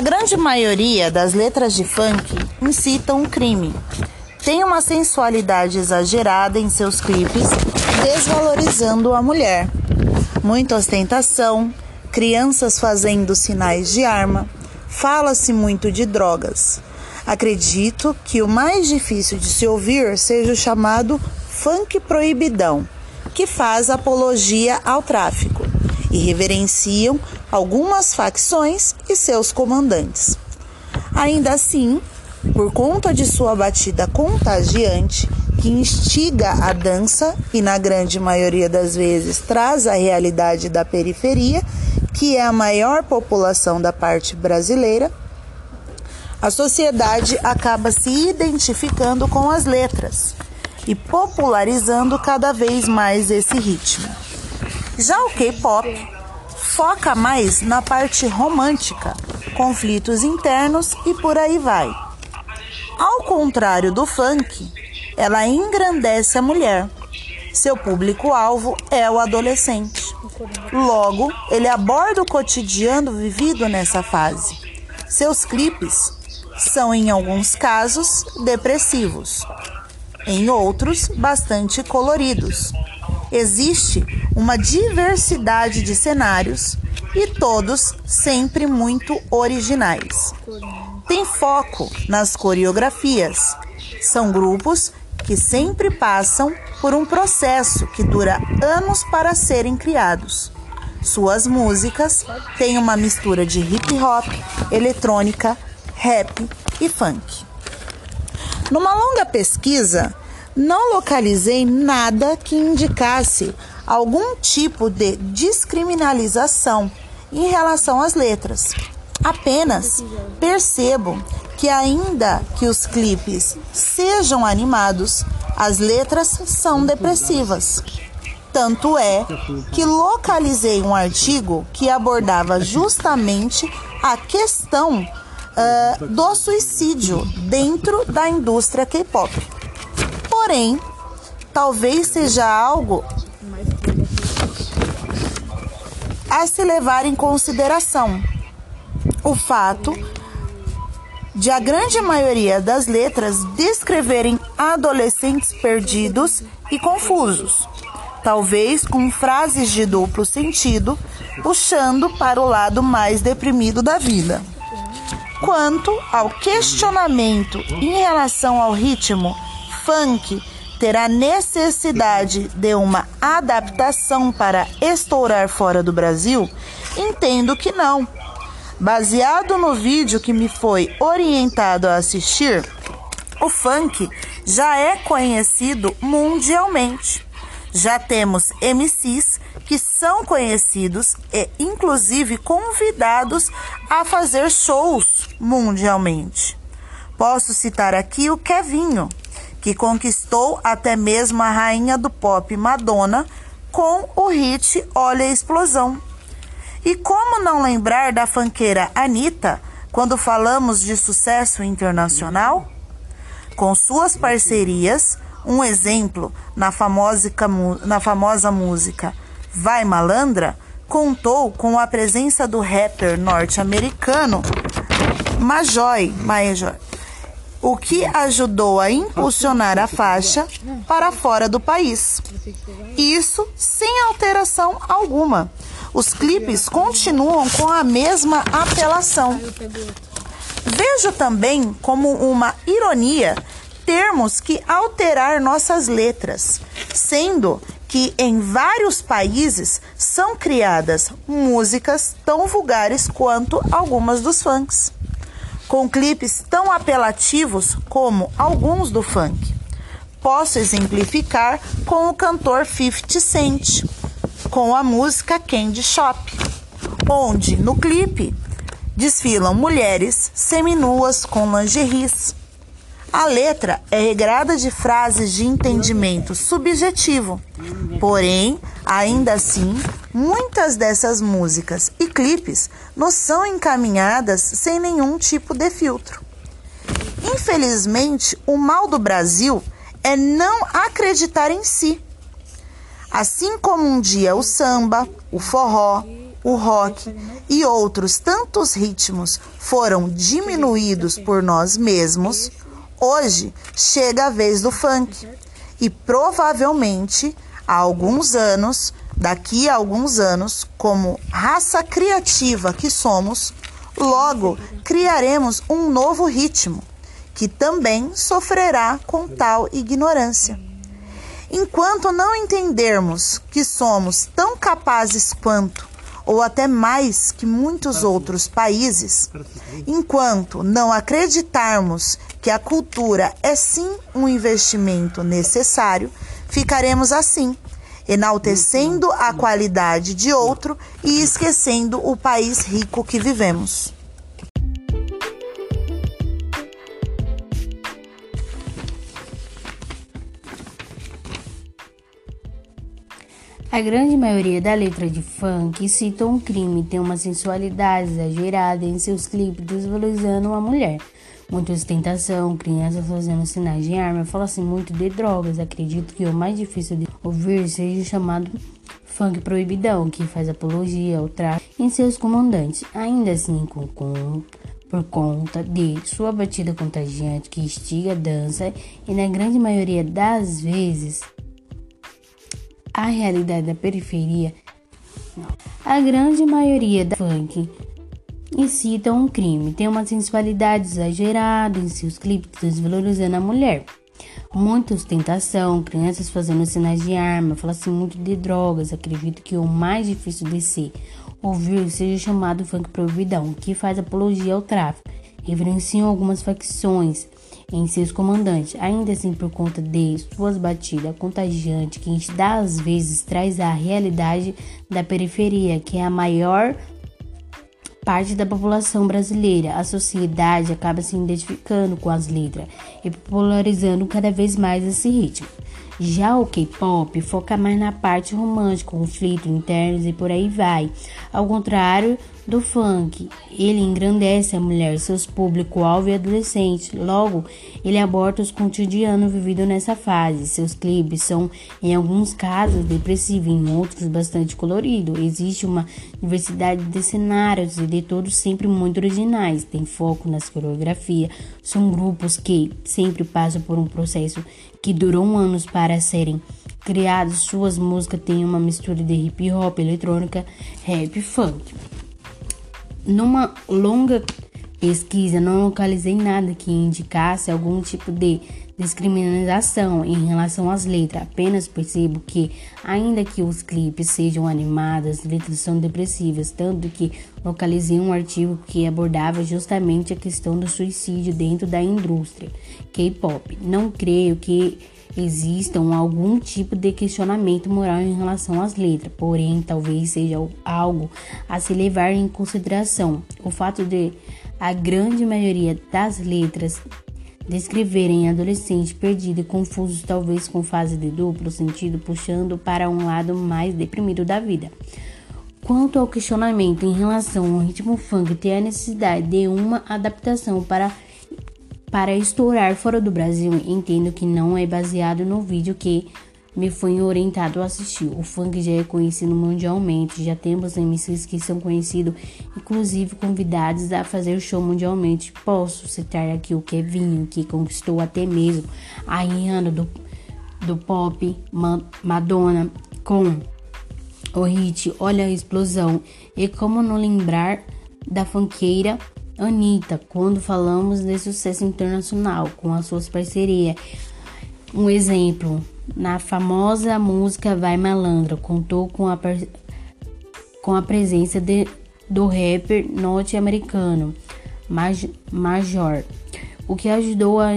A grande maioria das letras de funk incitam o crime. Tem uma sensualidade exagerada em seus clipes, desvalorizando a mulher. Muita ostentação, crianças fazendo sinais de arma, fala-se muito de drogas. Acredito que o mais difícil de se ouvir seja o chamado funk proibidão, que faz apologia ao tráfico e reverenciam algumas facções e seus comandantes. Ainda assim, por conta de sua batida contagiante, que instiga a dança e, na grande maioria das vezes, traz a realidade da periferia, que é a maior população da parte brasileira, a sociedade acaba se identificando com as letras e popularizando cada vez mais esse ritmo. Já o K-pop foca mais na parte romântica, conflitos internos e por aí vai. Ao contrário do funk, ela engrandece a mulher. Seu público-alvo é o adolescente. Logo, ele aborda o cotidiano vivido nessa fase. Seus clipes são, em alguns casos, depressivos, em outros, bastante coloridos. Existe uma diversidade de cenários e todos sempre muito originais. Tem foco nas coreografias. São grupos que sempre passam por um processo que dura anos para serem criados. Suas músicas têm uma mistura de hip hop, eletrônica, rap e funk. Numa longa pesquisa, não localizei nada que indicasse algum tipo de descriminalização em relação às letras. Apenas percebo que, ainda que os clipes sejam animados, as letras são depressivas. Tanto é que localizei um artigo que abordava justamente a questão uh, do suicídio dentro da indústria K-pop. Porém, talvez seja algo a se levar em consideração. O fato de a grande maioria das letras descreverem adolescentes perdidos e confusos, talvez com frases de duplo sentido, puxando para o lado mais deprimido da vida. Quanto ao questionamento em relação ao ritmo, funk terá necessidade de uma adaptação para estourar fora do Brasil? Entendo que não. Baseado no vídeo que me foi orientado a assistir, o funk já é conhecido mundialmente. Já temos MCs que são conhecidos e, inclusive, convidados a fazer shows mundialmente. Posso citar aqui o Kevinho, que conquistou até mesmo a rainha do pop Madonna com o hit Olha a Explosão. E como não lembrar da fanqueira Anitta quando falamos de sucesso internacional? Com suas parcerias, um exemplo na famosa, na famosa música Vai Malandra, contou com a presença do rapper norte-americano Majoy, Major, o que ajudou a impulsionar a faixa para fora do país. Isso sem alteração alguma. Os clipes continuam com a mesma apelação. Vejo também como uma ironia termos que alterar nossas letras, sendo que em vários países são criadas músicas tão vulgares quanto algumas dos funks com clipes tão apelativos como alguns do funk. Posso exemplificar com o cantor 50 Cent, com a música Candy Shop, onde no clipe desfilam mulheres seminuas com lingeries. A letra é regrada de frases de entendimento subjetivo, porém, ainda assim, muitas dessas músicas e clipes nos são encaminhadas sem nenhum tipo de filtro. Infelizmente, o mal do Brasil é não acreditar em si. Assim como um dia o samba, o forró, o rock e outros tantos ritmos foram diminuídos por nós mesmos, hoje chega a vez do funk. E provavelmente, há alguns anos, daqui a alguns anos, como raça criativa que somos, logo criaremos um novo ritmo, que também sofrerá com tal ignorância. Enquanto não entendermos que somos tão capazes quanto, ou até mais que muitos outros países, enquanto não acreditarmos que a cultura é sim um investimento necessário, ficaremos assim, enaltecendo a qualidade de outro e esquecendo o país rico que vivemos. A grande maioria da letra de funk cita um crime, tem uma sensualidade exagerada em seus clipes, desvalorizando uma mulher. Muita ostentação, crianças fazendo sinais de arma, fala-se muito de drogas. Acredito que o mais difícil de ouvir seja o chamado funk proibidão, que faz apologia ao tráfico em seus comandantes. Ainda assim, com, com por conta de sua batida contagiante que instiga a dança e na grande maioria das vezes a realidade da periferia, a grande maioria da funk incita um crime, tem uma sensualidade exagerada em seus clipes, desvalorizando a mulher. Muita ostentação, crianças fazendo sinais de arma, fala-se muito de drogas. Acredito que o mais difícil de se ouvir seja chamado funk proibidão, que faz apologia ao tráfico. Referenciam algumas facções em seus comandantes, ainda assim por conta de suas batidas contagiantes, que das vezes traz a realidade da periferia, que é a maior parte da população brasileira. A sociedade acaba se identificando com as letras e popularizando cada vez mais esse ritmo. Já o K-pop foca mais na parte romântica, conflitos internos e por aí vai. Ao contrário do funk. Ele engrandece a mulher, seus público-alvo e adolescente. Logo, ele aborda os cotidianos vividos nessa fase. Seus clipes são, em alguns casos, depressivos, em outros, bastante coloridos. Existe uma diversidade de cenários e de todos sempre muito originais. Tem foco nas coreografias. São grupos que sempre passam por um processo que durou anos para serem criados. Suas músicas têm uma mistura de hip hop, eletrônica, rap e funk. Numa longa pesquisa, não localizei nada que indicasse algum tipo de discriminação em relação às letras. Apenas percebo que, ainda que os clipes sejam animados, as letras são depressivas, tanto que localizei um artigo que abordava justamente a questão do suicídio dentro da indústria K-pop. Não creio que existam algum tipo de questionamento moral em relação às letras, porém talvez seja algo a se levar em consideração. O fato de a grande maioria das letras descreverem adolescentes perdidos e confusos, talvez com fase de duplo sentido, puxando para um lado mais deprimido da vida. Quanto ao questionamento em relação ao ritmo funk ter a necessidade de uma adaptação para para estourar fora do Brasil, entendo que não é baseado no vídeo que me foi orientado a assistir. O funk já é conhecido mundialmente, já temos MCs que são conhecidos, inclusive convidados a fazer show mundialmente. Posso citar aqui o Kevinho, que conquistou até mesmo a Rihanna do, do pop, Madonna, com o hit Olha a Explosão. E como não lembrar da funkeira Anitta, quando falamos de sucesso internacional com as suas parcerias. Um exemplo, na famosa música Vai Malandra, contou com a, com a presença de, do rapper norte-americano Major, o que ajudou a,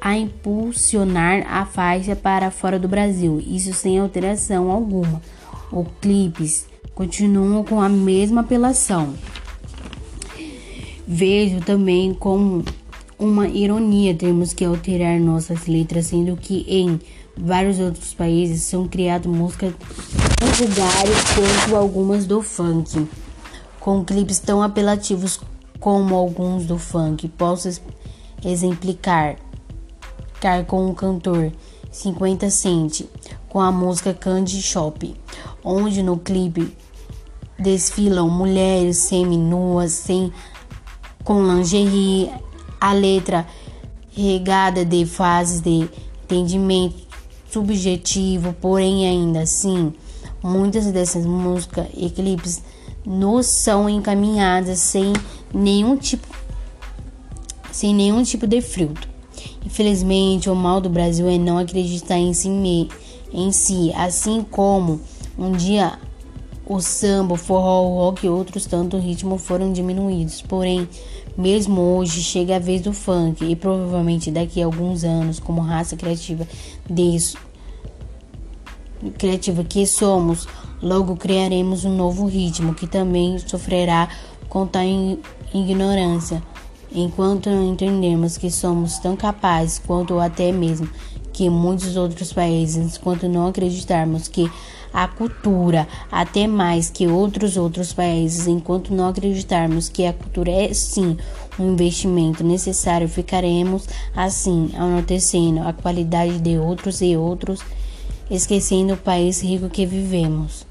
a impulsionar a faixa para fora do Brasil, isso sem alteração alguma. Os clipes continuam com a mesma apelação. Vejo também como uma ironia termos que alterar nossas letras, sendo que em vários outros países são criadas músicas tão vulgares quanto algumas do funk, com clipes tão apelativos como alguns do funk. Posso exemplificar com o cantor 50 Cent com a música Candy Shop, onde no clipe desfilam mulheres semi-nuas, sem com lingerie, a letra regada de fases de entendimento subjetivo, porém ainda assim, muitas dessas músicas e clipes nos são encaminhadas sem nenhum tipo sem nenhum tipo de filtro. Infelizmente, o mal do Brasil é não acreditar em si, em si, assim como um dia o samba, o forró, o rock e outros tantos ritmos foram diminuídos. Porém, mesmo hoje chega a vez do funk e provavelmente daqui a alguns anos, como raça criativa disso, criativa que somos, logo criaremos um novo ritmo que também sofrerá com tal ignorância. Enquanto não entendermos que somos tão capazes quanto até mesmo que muitos outros países, enquanto não acreditarmos que a cultura, até mais que outros outros países, enquanto não acreditarmos que a cultura é sim um investimento necessário, ficaremos assim, anoitecendo a qualidade de outros e outros, esquecendo o país rico que vivemos.